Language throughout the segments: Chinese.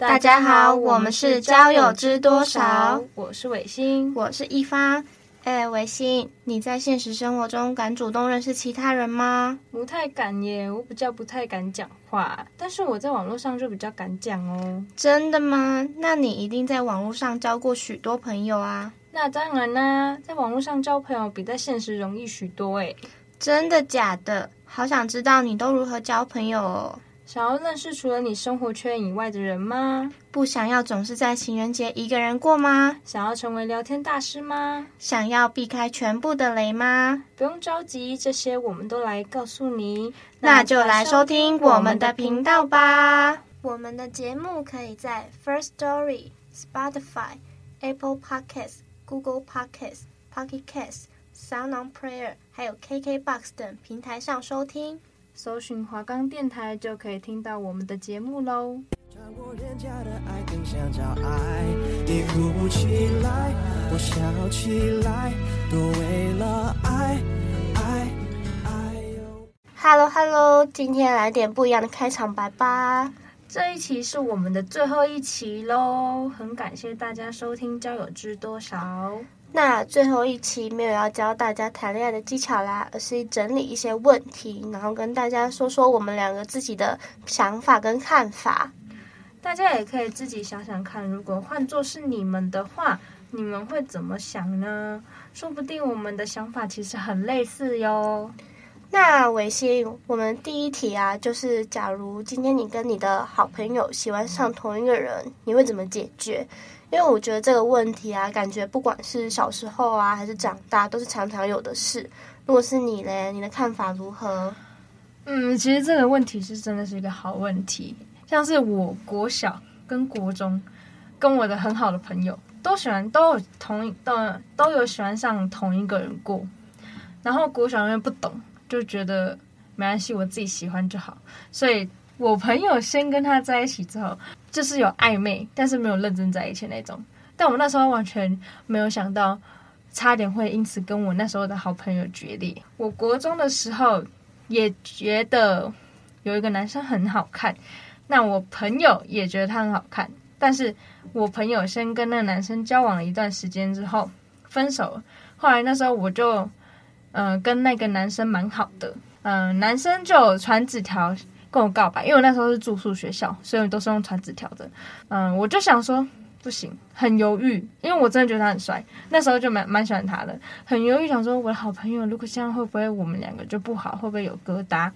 大家好，我们是交友知多少，我是伟星，我是一发。哎，伟星，你在现实生活中敢主动认识其他人吗？不太敢耶，我比较不太敢讲话，但是我在网络上就比较敢讲哦。真的吗？那你一定在网络上交过许多朋友啊？那当然啦，在网络上交朋友比在现实容易许多哎。真的假的？好想知道你都如何交朋友哦。想要认识除了你生活圈以外的人吗？不想要总是在情人节一个人过吗？想要成为聊天大师吗？想要避开全部的雷吗？不用着急，这些我们都来告诉你。那就来收听我们的频道吧。我们的节目可以在 First Story、Spotify、Apple Podcasts、Google Podcasts、Pocket Casts、Sound On Player 还有 KKBox 等平台上收听。搜寻华冈电台就可以听到我们的节目喽。穿过人家的爱，更想找爱。你哭起来，我笑起来，都为了爱，爱，爱哟。Hello Hello，今天来点不一样的开场白吧。这一期是我们的最后一期喽，很感谢大家收听《交友知多少》。那最后一期没有要教大家谈恋爱的技巧啦，而是整理一些问题，然后跟大家说说我们两个自己的想法跟看法。大家也可以自己想想看，如果换作是你们的话，你们会怎么想呢？说不定我们的想法其实很类似哟。那维新，我们第一题啊，就是假如今天你跟你的好朋友喜欢上同一个人，你会怎么解决？因为我觉得这个问题啊，感觉不管是小时候啊，还是长大，都是常常有的事。如果是你嘞，你的看法如何？嗯，其实这个问题是真的是一个好问题。像是我国小跟国中，跟我的很好的朋友都喜欢，都有同一都都有喜欢上同一个人过。然后国小因为不懂，就觉得没关系，我自己喜欢就好。所以我朋友先跟他在一起之后。就是有暧昧，但是没有认真在一起那种。但我那时候完全没有想到，差点会因此跟我那时候的好朋友决裂。我国中的时候也觉得有一个男生很好看，那我朋友也觉得他很好看。但是我朋友先跟那个男生交往了一段时间之后分手。后来那时候我就嗯、跟那个男生蛮好的，嗯、男生就传纸条。跟我告白，因为我那时候是住宿学校，所以都是用传纸条的。嗯，我就想说不行，很犹豫，因为我真的觉得他很帅，那时候就蛮蛮喜欢他的，很犹豫，想说我的好朋友如果这样会不会我们两个就不好，会不会有疙瘩？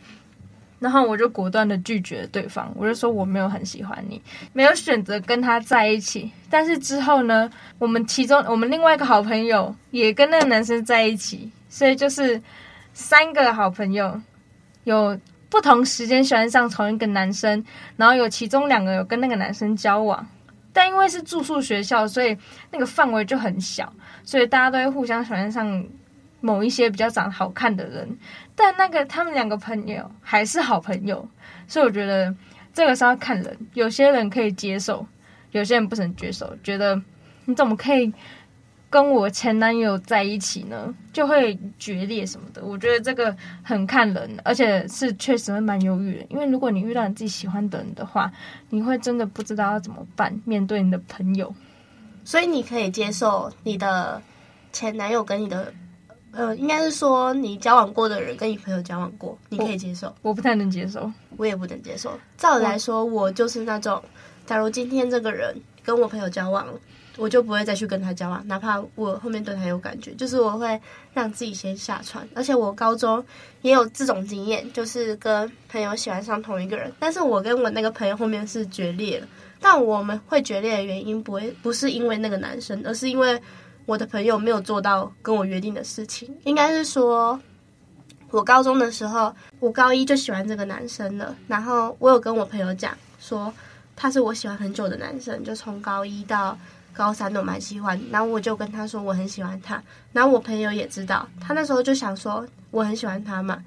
然后我就果断的拒绝了对方，我就说我没有很喜欢你，没有选择跟他在一起。但是之后呢，我们其中我们另外一个好朋友也跟那个男生在一起，所以就是三个好朋友有。不同时间喜欢上同一个男生，然后有其中两个有跟那个男生交往，但因为是住宿学校，所以那个范围就很小，所以大家都会互相喜欢上某一些比较长得好看的人。但那个他们两个朋友还是好朋友，所以我觉得这个是要看人，有些人可以接受，有些人不能接受，觉得你怎么可以？跟我前男友在一起呢，就会决裂什么的。我觉得这个很看人，而且是确实会蛮犹豫的。因为如果你遇到你自己喜欢的人的话，你会真的不知道要怎么办，面对你的朋友。所以你可以接受你的前男友跟你的，呃，应该是说你交往过的人跟你朋友交往过，你可以接受。我，我不太能接受，我也不能接受。照理来说，我就是那种，假如今天这个人跟我朋友交往了。我就不会再去跟他交往，哪怕我后面对他有感觉，就是我会让自己先下船。而且我高中也有这种经验，就是跟朋友喜欢上同一个人，但是我跟我那个朋友后面是决裂了。但我们会决裂的原因不会不是因为那个男生，而是因为我的朋友没有做到跟我约定的事情。应该是说，我高中的时候，我高一就喜欢这个男生了，然后我有跟我朋友讲说，他是我喜欢很久的男生，就从高一到。高三都蛮喜欢，然后我就跟他说我很喜欢他，然后我朋友也知道，他那时候就想说我很喜欢他嘛，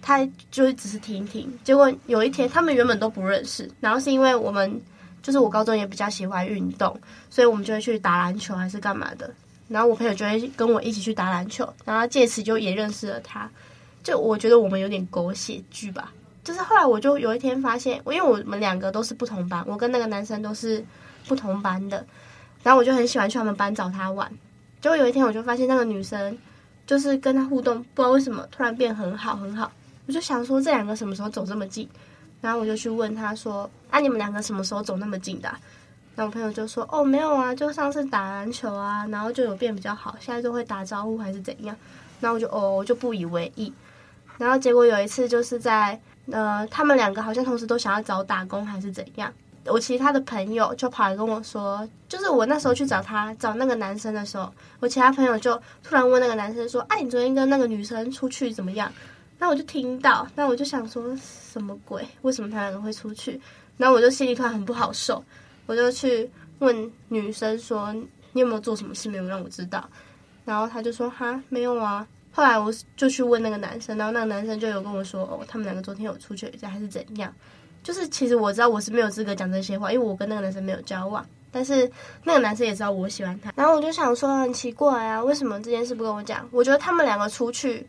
他就只是听听。结果有一天他们原本都不认识，然后是因为我们就是我高中也比较喜欢运动，所以我们就会去打篮球还是干嘛的，然后我朋友就会跟我一起去打篮球，然后借此就也认识了他。就我觉得我们有点狗血剧吧，就是后来我就有一天发现，因为我们两个都是不同班，我跟那个男生都是不同班的。然后我就很喜欢去他们班找他玩，结果有一天我就发现那个女生，就是跟他互动，不知道为什么突然变很好很好。我就想说这两个什么时候走这么近？然后我就去问他说：“啊，你们两个什么时候走那么近的啊？”然后我朋友就说：“哦，没有啊，就上次打篮球啊，然后就有变比较好，现在就会打招呼还是怎样？”然后我就哦，我就不以为意。然后结果有一次就是在呃，他们两个好像同时都想要找打工还是怎样。我其他的朋友就跑来跟我说，就是我那时候去找他找那个男生的时候，我其他朋友就突然问那个男生说：“哎，你昨天跟那个女生出去怎么样？”那我就听到，那我就想说什么鬼？为什么他两个会出去？然后我就心里突然很不好受，我就去问女生说：“你有没有做什么事没有让我知道？”然后他就说：“哈，没有啊。”后来我就去问那个男生，然后那个男生就有跟我说：“哦，他们两个昨天有出去一下还是怎样？”就是其实我知道我是没有资格讲这些话，因为我跟那个男生没有交往。但是那个男生也知道我喜欢他，然后我就想说很奇怪啊，为什么这件事不跟我讲？我觉得他们两个出去，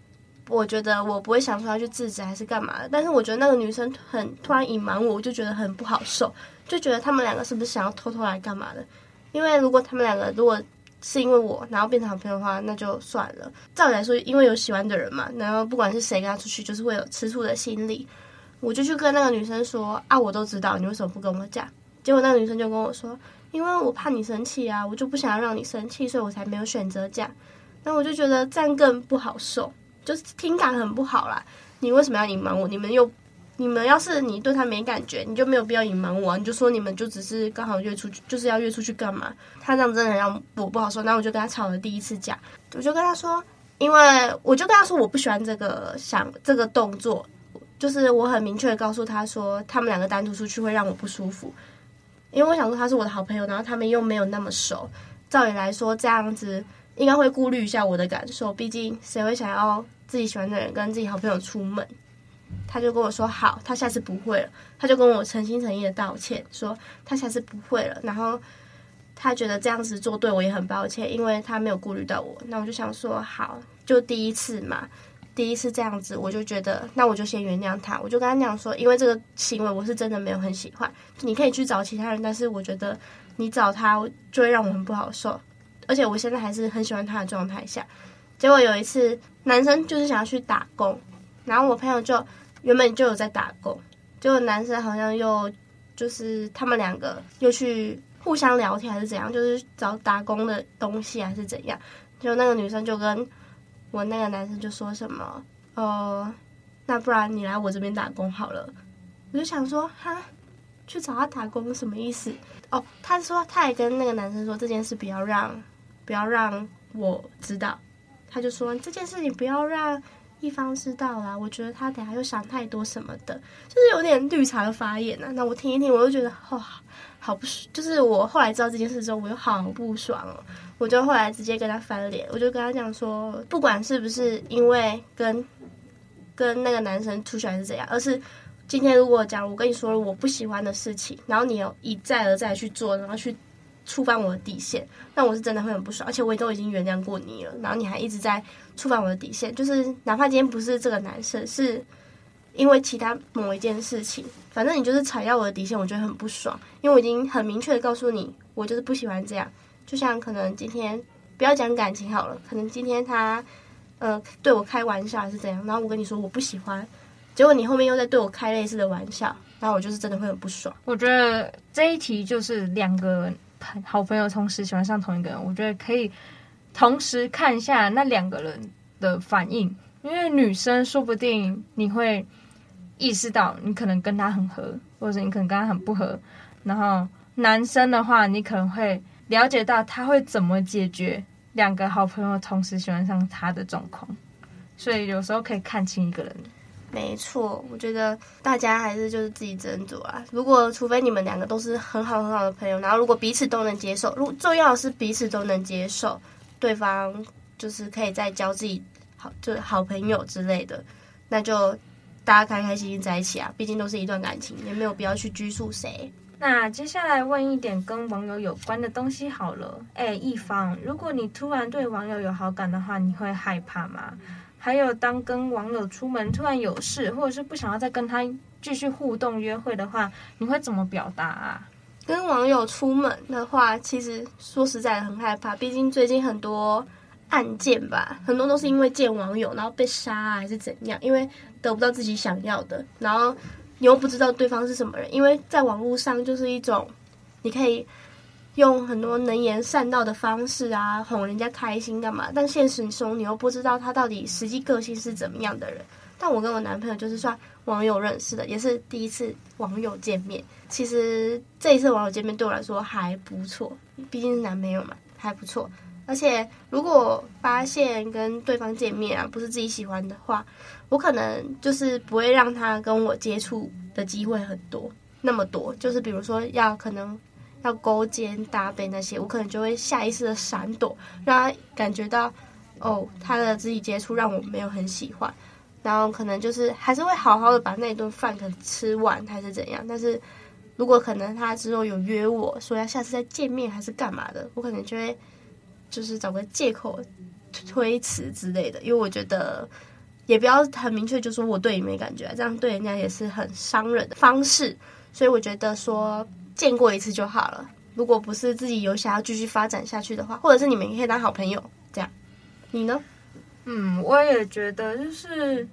我觉得我不会想说要去制止还是干嘛的。但是我觉得那个女生很突然隐瞒我，我就觉得很不好受，就觉得他们两个是不是想要偷偷来干嘛的？因为如果他们两个如果是因为我然后变成好朋友的话，那就算了。照理来说，因为有喜欢的人嘛，然后不管是谁跟他出去，就是会有吃醋的心理。我就去跟那个女生说啊，我都知道，你为什么不跟我讲？结果那个女生就跟我说，因为我怕你生气啊，我就不想要让你生气，所以我才没有选择讲。那我就觉得这样更不好受，就是听感很不好啦。你为什么要隐瞒我？你们又，你们要是你对他没感觉，你就没有必要隐瞒我，你就说你们就只是刚好约出去，就是要约出去干嘛？他这样真的让我不好受。那我就跟他吵了第一次架，我就跟他说，因为我就跟他说我不喜欢这个想这个动作。就是我很明确的告诉他说，他们两个单独出去会让我不舒服，因为我想说他是我的好朋友，然后他们又没有那么熟，照理来说这样子应该会顾虑一下我的感受，毕竟谁会想要自己喜欢的人跟自己好朋友出门？他就跟我说好，他下次不会了，他就跟我诚心诚意的道歉，说他下次不会了，然后他觉得这样子做对我也很抱歉，因为他没有顾虑到我。那我就想说好，就第一次嘛。第一次这样子，我就觉得，那我就先原谅他。我就跟他讲说，因为这个行为我是真的没有很喜欢。你可以去找其他人，但是我觉得你找他就会让我很不好受。而且我现在还是很喜欢他的状态下。结果有一次，男生就是想要去打工，然后我朋友就原本就有在打工，结果男生好像又就是他们两个又去互相聊天还是怎样，就是找打工的东西还是怎样。就那个女生就跟。我那个男生就说什么，呃，那不然你来我这边打工好了。我就想说，哈，去找他打工什么意思？哦，他说他也跟那个男生说这件事不要让，不要让我知道。他就说这件事你不要让一方知道啦。我觉得他等下又想太多什么的，就是有点绿茶的发言啊。那我听一听，我就觉得哇，好不爽。就是我后来知道这件事之后，我又好不爽哦。我就后来直接跟他翻脸，我就跟他讲说，不管是不是因为跟跟那个男生出去还是怎样，而是今天如果讲我跟你说了我不喜欢的事情，然后你又一再而再去做，然后去触犯我的底线，那我是真的会很不爽，而且我也都已经原谅过你了，然后你还一直在触犯我的底线，就是哪怕今天不是这个男生，是因为其他某一件事情，反正你就是踩到我的底线，我觉得很不爽，因为我已经很明确的告诉你，我就是不喜欢这样。就像可能今天不要讲感情好了，可能今天他呃对我开玩笑还是怎样，然后我跟你说我不喜欢，结果你后面又在对我开类似的玩笑，然后我就是真的会很不爽。我觉得这一题就是两个好朋友同时喜欢上同一个人，我觉得可以同时看一下那两个人的反应，因为女生说不定你会意识到你可能跟他很合，或者你可能跟他很不合，然后男生的话你可能会。了解到他会怎么解决两个好朋友同时喜欢上他的状况，所以有时候可以看清一个人。没错，我觉得大家还是就是自己斟酌啊。如果除非你们两个都是很好很好的朋友，然后如果彼此都能接受，如重要是彼此都能接受对方，就是可以再交自己好就是好朋友之类的，那就大家开开心心在一起啊。毕竟都是一段感情，也没有必要去拘束谁。那接下来问一点跟网友有关的东西好了。哎，一方，如果你突然对网友有好感的话，你会害怕吗？还有，当跟网友出门突然有事，或者是不想要再跟他继续互动约会的话，你会怎么表达啊？跟网友出门的话，其实说实在的很害怕，毕竟最近很多案件吧，很多都是因为见网友然后被杀啊，还是怎样，因为得不到自己想要的，然后你又不知道对方是什么人，因为在网络上就是一种你可以。用很多能言善道的方式啊，哄人家开心干嘛？但现实中你又不知道他到底实际个性是怎么样的人。但我跟我男朋友就是算网友认识的，也是第一次网友见面。其实这一次网友见面对我来说还不错，毕竟是男朋友嘛，还不错。而且如果发现跟对方见面啊不是自己喜欢的话，我可能就是不会让他跟我接触的机会很多，那么多。就是比如说要可能。要勾肩搭背那些，我可能就会下意识的闪躲，让他感觉到，哦，他的肢体接触让我没有很喜欢，然后可能就是还是会好好的把那顿饭可能吃完还是怎样，但是如果可能他之后有约我说要下次再见面还是干嘛的，我可能就会就是找个借口推辞之类的，因为我觉得也不要很明确就说我对你没感觉，这样对人家也是很伤人的方式，所以我觉得说。见过一次就好了。如果不是自己有想要继续发展下去的话，或者是你们可以当好朋友，这样。你呢？嗯，我也觉得就是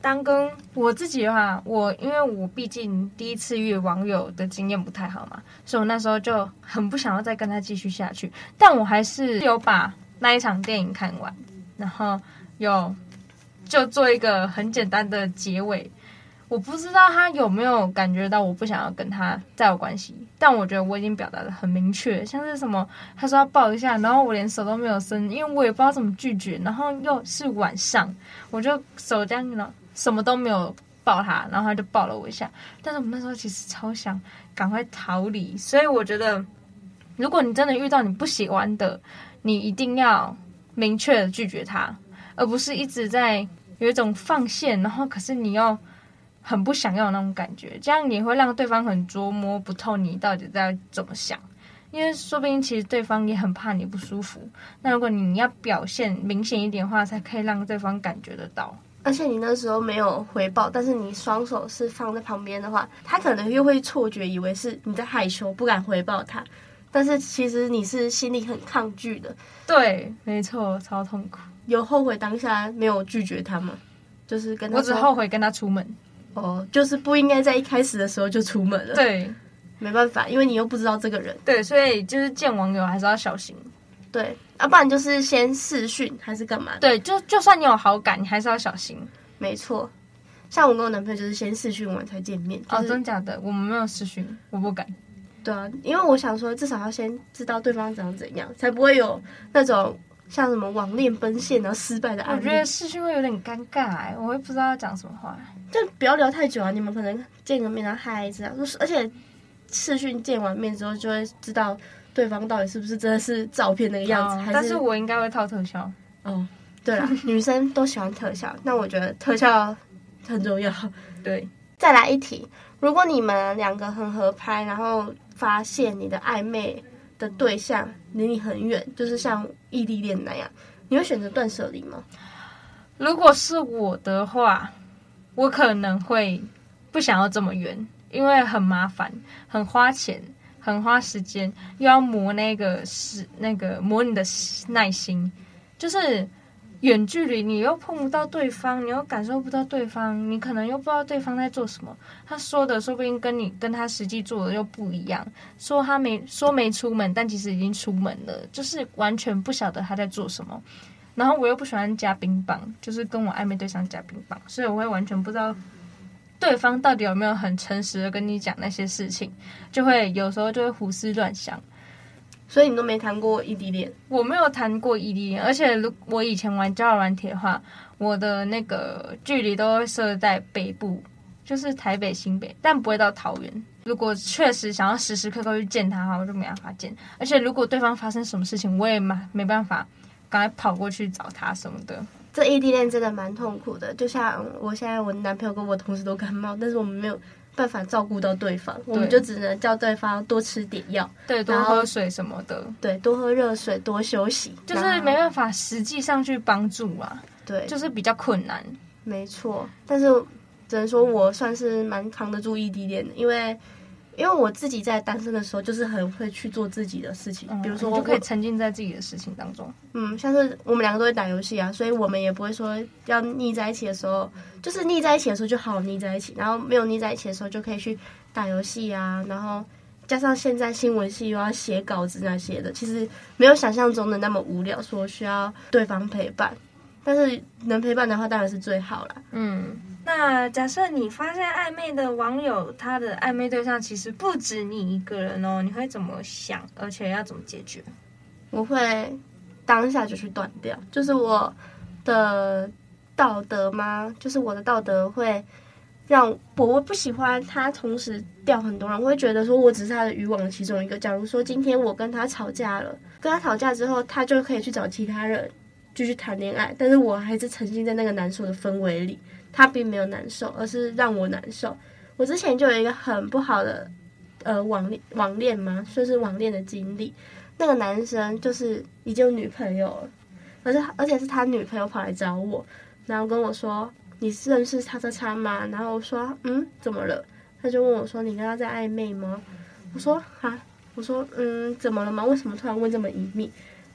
当跟我自己的话，我因为我毕竟第一次遇网友的经验不太好嘛，所以我那时候就很不想要再跟他继续下去。但我还是有把那一场电影看完，然后有就做一个很简单的结尾。我不知道他有没有感觉到我不想要跟他再有关系，但我觉得我已经表达得很明确，像是什么他说要抱一下，然后我连手都没有伸，因为我也不知道怎么拒绝，然后又是晚上，我就手这样了，什么都没有抱他，然后他就抱了我一下，但是我们那时候其实超想赶快逃离，所以我觉得如果你真的遇到你不喜欢的，你一定要明确的拒绝他，而不是一直在有一种放线，然后可是你要。很不想要那种感觉，这样你会让对方很捉摸不透你到底在怎么想，因为说不定其实对方也很怕你不舒服。那如果你要表现明显一点的话，才可以让对方感觉得到。而且你那时候没有回报，但是你双手是放在旁边的话，他可能又会错觉以为是你在害羞，不敢回报他。但是其实你是心里很抗拒的。对，没错，超痛苦。有后悔当下没有拒绝他吗？就是跟他我只后悔跟他出门。哦，就是不应该在一开始的时候就出门了。对，没办法，因为你又不知道这个人。对，所以就是见网友还是要小心。对，要、啊、不然就是先试训还是干嘛？对，就就算你有好感，你还是要小心。没错，像我跟我男朋友就是先试训完才见面。就是、哦，真假的？我们没有试训，我不敢。对啊，因为我想说，至少要先知道对方长怎样，才不会有那种。像什么网恋奔现然后失败的案例，我觉得试训会有点尴尬哎，我会不知道要讲什么话。就不要聊太久啊，你们可能见个面然后嗨这样，而且视讯见完面之后就会知道对方到底是不是真的是照片那个样子。哦、但是我应该会套特效。哦，对了，女生都喜欢特效，那我觉得特效很重要。对，再来一题，如果你们两个很合拍，然后发现你的暧昧的对象离你很远，就是像异地恋那样，你会选择断舍离吗？如果是我的话，我可能会不想要这么远，因为很麻烦，很花钱，很花时间，又要磨那个是那个磨你的耐心，就是。远距离，你又碰不到对方，你又感受不到对方，你可能又不知道对方在做什么。他说的说不定跟你跟他实际做的又不一样。说他没说没出门，但其实已经出门了，就是完全不晓得他在做什么。然后我又不喜欢加冰棒，就是跟我暧昧对象加冰棒，所以我会完全不知道对方到底有没有很诚实的跟你讲那些事情，就会有时候就会胡思乱想。所以你都没谈过异地恋？我没有谈过异地恋，而且如我以前玩交友软体的话，我的那个距离都会设在北部，就是台北、新北，但不会到桃园。如果确实想要时时刻刻去见他的话，我就没办法见。而且如果对方发生什么事情，我也没没办法赶快跑过去找他什么的。这异地恋真的蛮痛苦的，就像我现在，我男朋友跟我同事都感冒，但是我们没有办法照顾到对方，对我们就只能叫对方多吃点药，对，多喝水什么的，对，多喝热水，多休息，就是没办法实际上去帮助啊，对，就是比较困难，没错。但是只能说我算是蛮扛得住异地恋的，因为。因为我自己在单身的时候，就是很会去做自己的事情，嗯、比如说我就可以沉浸在自己的事情当中。嗯，像是我们两个都会打游戏啊，所以我们也不会说要腻在一起的时候，就是腻在一起的时候就好好腻在一起，然后没有腻在一起的时候就可以去打游戏啊，然后加上现在新闻系又要写稿子那些的，其实没有想象中的那么无聊，说需要对方陪伴，但是能陪伴的话当然是最好了。嗯。那假设你发现暧昧的网友，他的暧昧对象其实不止你一个人哦，你会怎么想？而且要怎么解决？我会当下就去断掉，就是我的道德吗？就是我的道德会让我我不喜欢他同时钓很多人，我会觉得说我只是他的渔网的其中一个。假如说今天我跟他吵架了，跟他吵架之后，他就可以去找其他人继续谈恋爱，但是我还是沉浸在那个难受的氛围里。他并没有难受，而是让我难受。我之前就有一个很不好的，呃，网恋网恋嘛，算是网恋的经历。那个男生就是已经有女朋友了，而且而且是他女朋友跑来找我，然后跟我说：“你认识叉叉叉吗？”然后我说：“嗯，怎么了？”他就问我说：“你跟他在暧昧吗？”我说：“啊。”我说：“嗯，怎么了吗？为什么突然问这么隐秘？”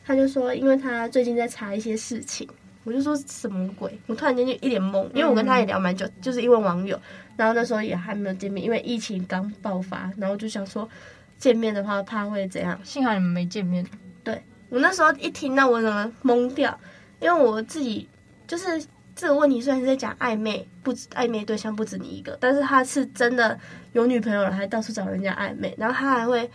他就说：“因为他最近在查一些事情。”我就说什么鬼？我突然间就一脸懵，因为我跟他也聊蛮久，嗯、就是因为网友，然后那时候也还没有见面，因为疫情刚爆发，然后就想说见面的话怕会怎样？幸好你们没见面。对，我那时候一听到我怎么懵掉，因为我自己就是这个问题，虽然是在讲暧昧，不止暧昧对象不止你一个，但是他是真的有女朋友了，还到处找人家暧昧，然后他还会，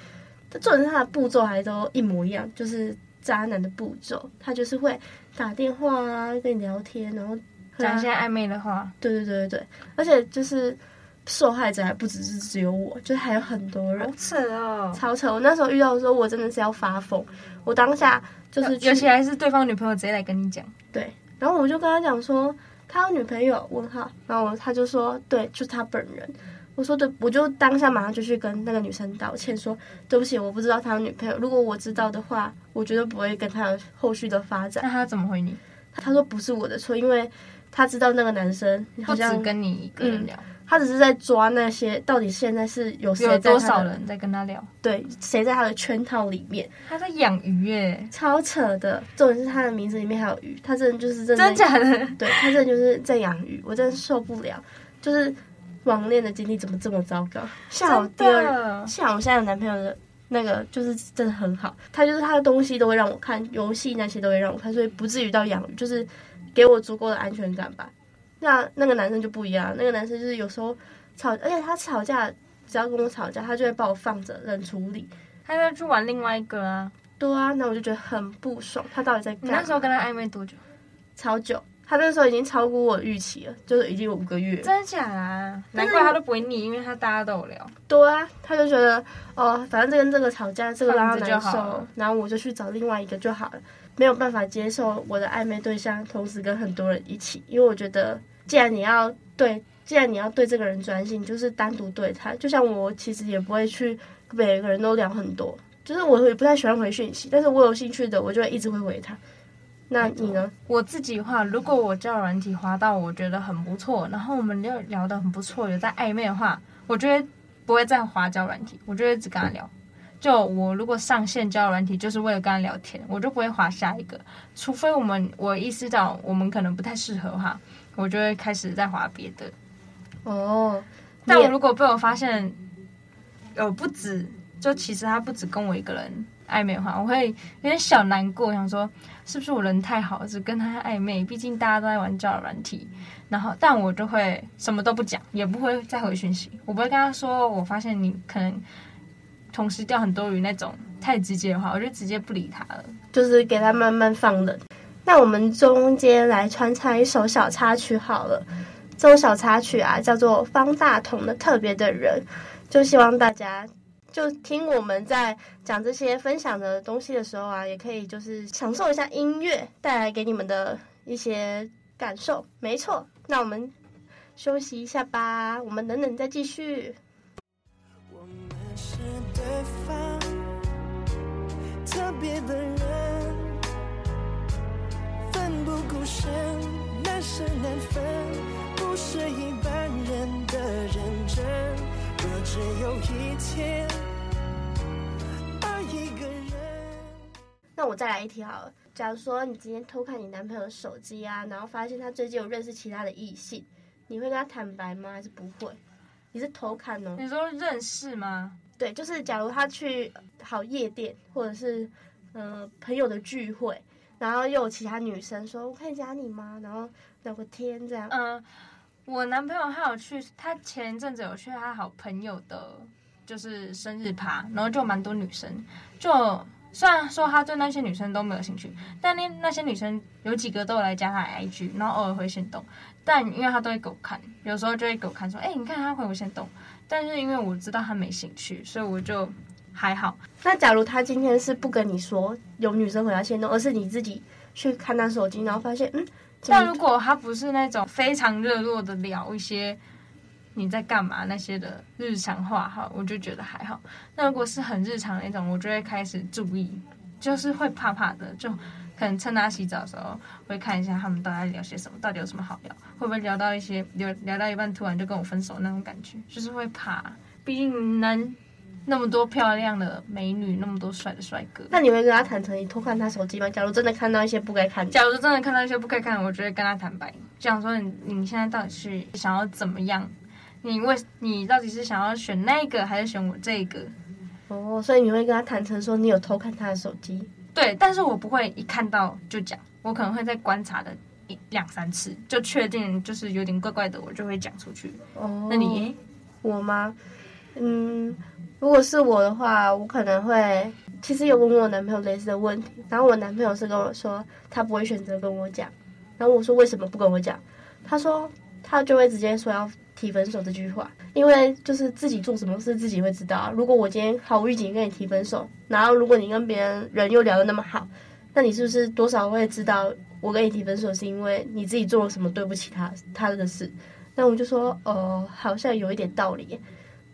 他做成他的步骤还都一模一样，就是渣男的步骤，他就是会。打电话啊，跟你聊天，然后讲一些暧昧的话。对对对对对，而且就是受害者还不只是只有我，就是还有很多人。好扯哦，超扯！我那时候遇到的时候，我真的是要发疯。我当下就是，尤其还是对方女朋友直接来跟你讲。对，然后我就跟他讲说，他有女朋友，问号，然后他就说，对，就是他本人。我说对，我就当下马上就去跟那个女生道歉，说对不起，我不知道他有女朋友。如果我知道的话，我绝对不会跟他有后续的发展。那他怎么回你？他说不是我的错，因为他知道那个男生好像只跟你一个人聊，嗯，他只是在抓那些到底现在是有谁有多少人在跟他聊？对，谁在他的圈套里面？他在养鱼耶，超扯的。重点是他的名字里面还有鱼，他真的就是真的，真假的？对，他真的就是在养鱼，我真的受不了，就是。网恋的经历怎么这么糟糕？像我第二，像我现在有男朋友的那个，就是真的很好。他就是他的东西都会让我看，游戏那些都会让我看，所以不至于到养，就是给我足够的安全感吧。那那个男生就不一样，那个男生就是有时候吵，而且他吵架只要跟我吵架，他就会把我放着冷处理，他要去玩另外一个啊。对啊，那我就觉得很不爽。他到底在干？你那时候跟他暧昧多久？超久。他那时候已经超过我预期了，就是已经有五个月。真的假啊？难怪他都不会腻，因为他大家都有聊。对啊，他就觉得哦，反正这跟这个吵架，这个让他难受，然后我就去找另外一个就好了。没有办法接受我的暧昧对象同时跟很多人一起，因为我觉得，既然你要对，既然你要对这个人专心，就是单独对他。就像我其实也不会去每个人都聊很多，就是我也不太喜欢回讯息，但是我有兴趣的，我就会一直会回他。那你呢？我自己的话，如果我交友软体滑到我觉得很不错，然后我们又聊得很不错，有在暧昧的话，我觉得不会再滑交软体，我就会只跟他聊。就我如果上线交友软体，就是为了跟他聊天，我就不会滑下一个，除非我们我意识到我们可能不太适合哈，我就会开始再滑别的。哦，但我如果被我发现，呃不止，就其实他不止跟我一个人。暧昧的话，我会有点小难过，想说是不是我人太好，只跟他暧昧。毕竟大家都在玩交友软体，然后但我就会什么都不讲，也不会再回讯息。我不会跟他说，我发现你可能同时掉很多鱼那种太直接的话，我就直接不理他了，就是给他慢慢放冷。那我们中间来穿插一首小插曲好了，这首小插曲啊叫做方大同的《特别的人》，就希望大家就听我们在讲这些分享的东西的时候啊，也可以就是享受一下音乐带来给你们的一些感受。没错，那我们休息一下吧，我们等等再继续。我们是对方特别的人。奋不顾身，难舍难分，不是一般人的认真。若只有一天爱一个人，那我再来一题好了。假如说你今天偷看你男朋友的手机啊，然后发现他最近有认识其他的异性，你会跟他坦白吗？还是不会？你是偷看哦？你说认识吗？对，就是假如他去好夜店，或者是呃朋友的聚会。然后又有其他女生说：“我可以加你吗？”然后聊个天这样。嗯，我男朋友他有去，他前一阵子有去他好朋友的，就是生日趴，然后就蛮多女生。就虽然说他对那些女生都没有兴趣，但那那些女生有几个都有来加他 IG，然后偶尔会先动。但因为他都会给我看，有时候就会给我看说：“哎，你看他回我先动。”但是因为我知道他没兴趣，所以我就。还好，那假如他今天是不跟你说有女生回他先动，而是你自己去看他手机，然后发现，嗯，但如果他不是那种非常热络的聊一些你在干嘛那些的日常话哈，我就觉得还好。那如果是很日常的那种，我就会开始注意，就是会怕怕的，就可能趁他洗澡的时候会看一下他们到底在聊些什么，到底有什么好聊，会不会聊到一些聊聊到一半突然就跟我分手那种感觉，就是会怕，毕竟男。那么多漂亮的美女，那么多帅的帅哥，那你会跟他坦诚你偷看他手机吗？假如真的看到一些不该看的，假如真的看到一些不该看的，我就会跟他坦白，讲说你你现在到底是想要怎么样？你为你到底是想要选那个还是选我这个？哦，所以你会跟他坦诚说你有偷看他的手机？对，但是我不会一看到就讲，我可能会在观察的一两三次，就确定就是有点怪怪的，我就会讲出去。哦，那你我吗？嗯。如果是我的话，我可能会其实有问我男朋友类似的问题，然后我男朋友是跟我说他不会选择跟我讲，然后我说为什么不跟我讲？他说他就会直接说要提分手这句话，因为就是自己做什么事自己会知道。如果我今天毫无预警跟你提分手，然后如果你跟别人人又聊得那么好，那你是不是多少会知道我跟你提分手是因为你自己做了什么对不起他他的事？那我就说哦，好像有一点道理。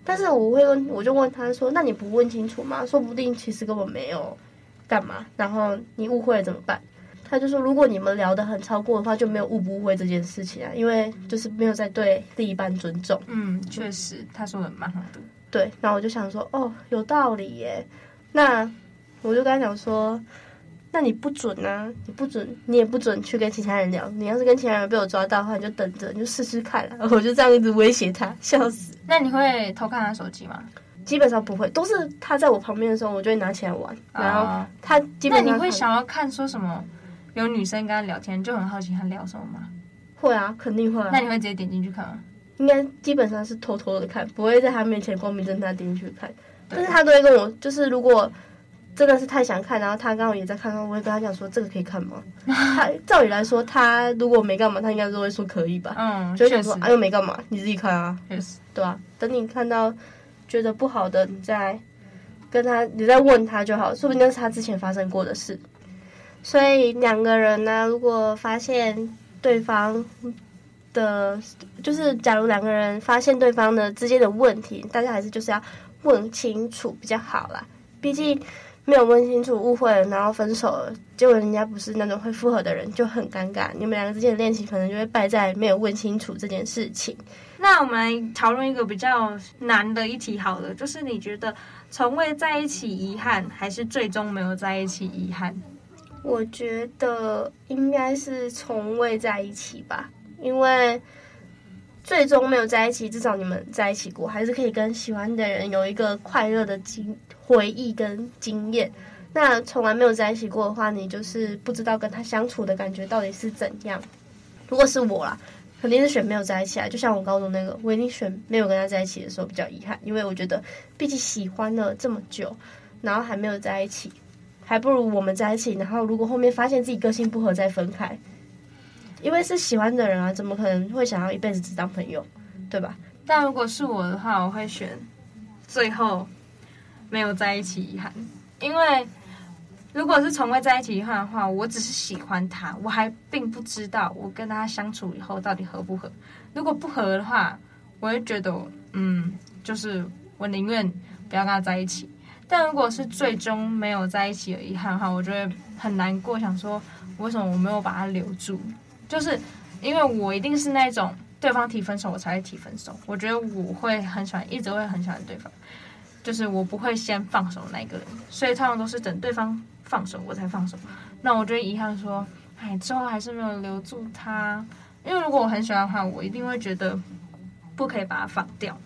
但是我会问，我就问他说：“那你不问清楚吗？说不定其实根本没有干嘛，然后你误会了怎么办？”他就说：“如果你们聊得很超过的话，就没有误不误会这件事情啊，因为就是没有在对另一半尊重。”嗯，确实，他说的蛮好的。对，然后我就想说：“哦，有道理耶。”那我就跟他讲说。那你不准啊！你不准，你也不准去跟其他人聊。你要是跟其他人被我抓到的话，你就等着，你就试试看。我就这样一直威胁他，笑死。那你会偷看他手机吗？基本上不会，都是他在我旁边的时候，我就会拿起来玩。然后他基本上，那你会想要看说什么？有女生跟他聊天，就很好奇他聊什么吗？会啊，肯定会啊。那你会直接点进去看吗？应该基本上是偷偷的看，不会在他面前光明正大点进去看。但是他都会跟我，就是如果。真的是太想看，然后他刚好也在看，我会跟他讲说：“这个可以看吗？” 他照理来说，他如果没干嘛，他应该都会说可以吧？嗯，就想说：“啊，又没干嘛，你自己看啊。”对吧？等你看到觉得不好的，你再跟他，你再问他就好，说不定那是他之前发生过的事。所以两个人呢，如果发现对方的，就是假如两个人发现对方的之间的问题，大家还是就是要问清楚比较好啦，毕竟。没有问清楚，误会了，然后分手了，结果人家不是那种会复合的人，就很尴尬。你们两个之间的恋情可能就会败在没有问清楚这件事情。那我们来讨论一个比较难的一题，好了，就是你觉得从未在一起遗憾，还是最终没有在一起遗憾？我觉得应该是从未在一起吧，因为最终没有在一起，至少你们在一起过，还是可以跟喜欢的人有一个快乐的经回忆跟经验，那从来没有在一起过的话，你就是不知道跟他相处的感觉到底是怎样。如果是我啦，肯定是选没有在一起啊。就像我高中那个，我一定选没有跟他在一起的时候比较遗憾，因为我觉得毕竟喜欢了这么久，然后还没有在一起，还不如我们在一起。然后如果后面发现自己个性不合再分开，因为是喜欢的人啊，怎么可能会想要一辈子只当朋友，对吧？但如果是我的话，我会选最后没有在一起遗憾，因为。如果是从未在一起遗憾的话，我只是喜欢他，我还并不知道我跟他相处以后到底合不合。如果不合的话，我会觉得，嗯，就是我宁愿不要跟他在一起。但如果是最终没有在一起的遗憾的话，我就会很难过，想说为什么我没有把他留住？就是因为我一定是那种对方提分手我才会提分手。我觉得我会很喜欢，一直会很喜欢对方，就是我不会先放手那个人，所以通常都是等对方。放手我才放手，那我就遗憾说，哎，最后还是没有留住他。因为如果我很喜欢的话，我一定会觉得不可以把他放掉。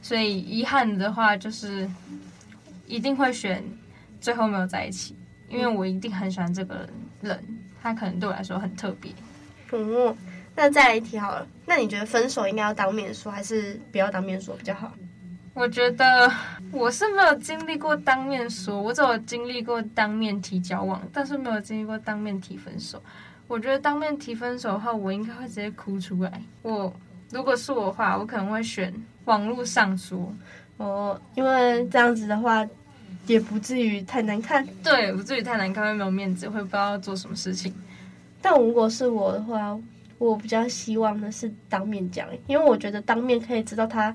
所以遗憾的话，就是一定会选最后没有在一起，因为我一定很喜欢这个人，他可能对我来说很特别。嗯，那再来一题好了，那你觉得分手应该要当面说，还是不要当面说比较好？我觉得我是没有经历过当面说，我只有经历过当面提交往，但是没有经历过当面提分手。我觉得当面提分手的话，我应该会直接哭出来。我如果是我的话，我可能会选网络上说哦，因为这样子的话也不至于太难看。对，不至于太难看，会没有面子，会不知道做什么事情。但如果是我的话，我比较希望的是当面讲，因为我觉得当面可以知道他。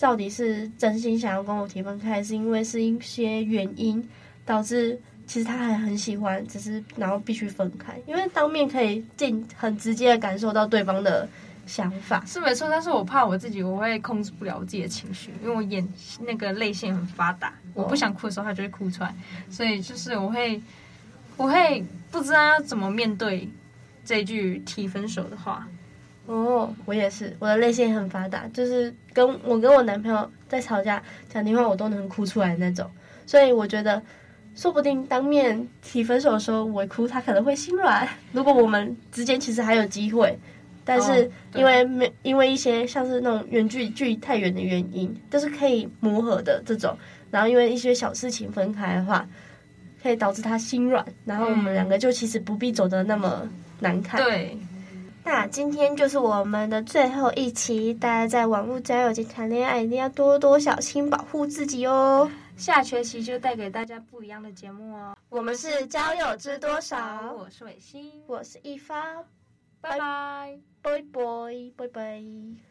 到底是真心想要跟我提分开，还是因为是一些原因导致其实他还很喜欢，只是然后必须分开？因为当面可以尽很直接的感受到对方的想法，是没错。但是我怕我自己我会控制不了我自己的情绪，因为我眼那个泪腺很发达，我不想哭的时候他就会哭出来，所以就是我会我会不知道要怎么面对这句提分手的话。哦，我也是，我的泪腺很发达，就是跟我跟我男朋友在吵架讲电话，我都能哭出来那种。所以我觉得，说不定当面提分手的时候我哭，他可能会心软。如果我们之间其实还有机会，但是因为没、哦、因为一些像是那种远距距离太远的原因，都是可以磨合的这种。然后因为一些小事情分开的话，可以导致他心软，然后我们两个就其实不必走得那么难看。对。那今天就是我们的最后一期，大家在网络交友及谈恋爱一定要多多小心，保护自己哦。下学期就带给大家不一样的节目哦。我们是交友知多少？我是伟星，我是一发，拜拜，拜拜，拜拜。